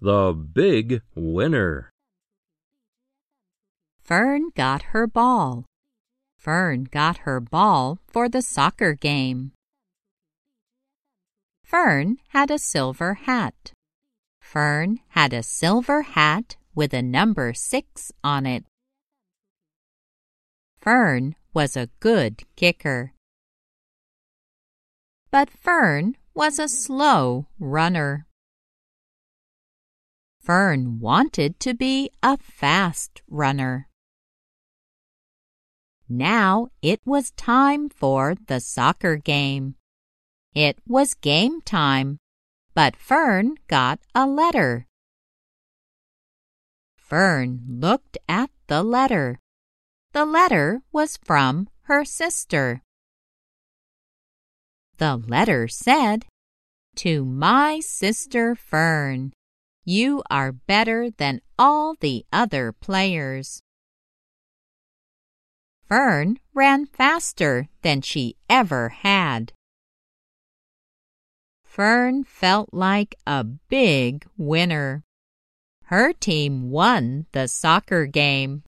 the big winner. Fern got her ball. Fern got her ball for the soccer game. Fern had a silver hat. Fern had a silver hat with a number six on it. Fern was a good kicker. But Fern was a slow runner. Fern wanted to be a fast runner. Now it was time for the soccer game. It was game time, but Fern got a letter. Fern looked at the letter. The letter was from her sister. The letter said, To my sister Fern, you are better than all the other players. Fern ran faster than she ever had. Fern felt like a big winner. Her team won the soccer game.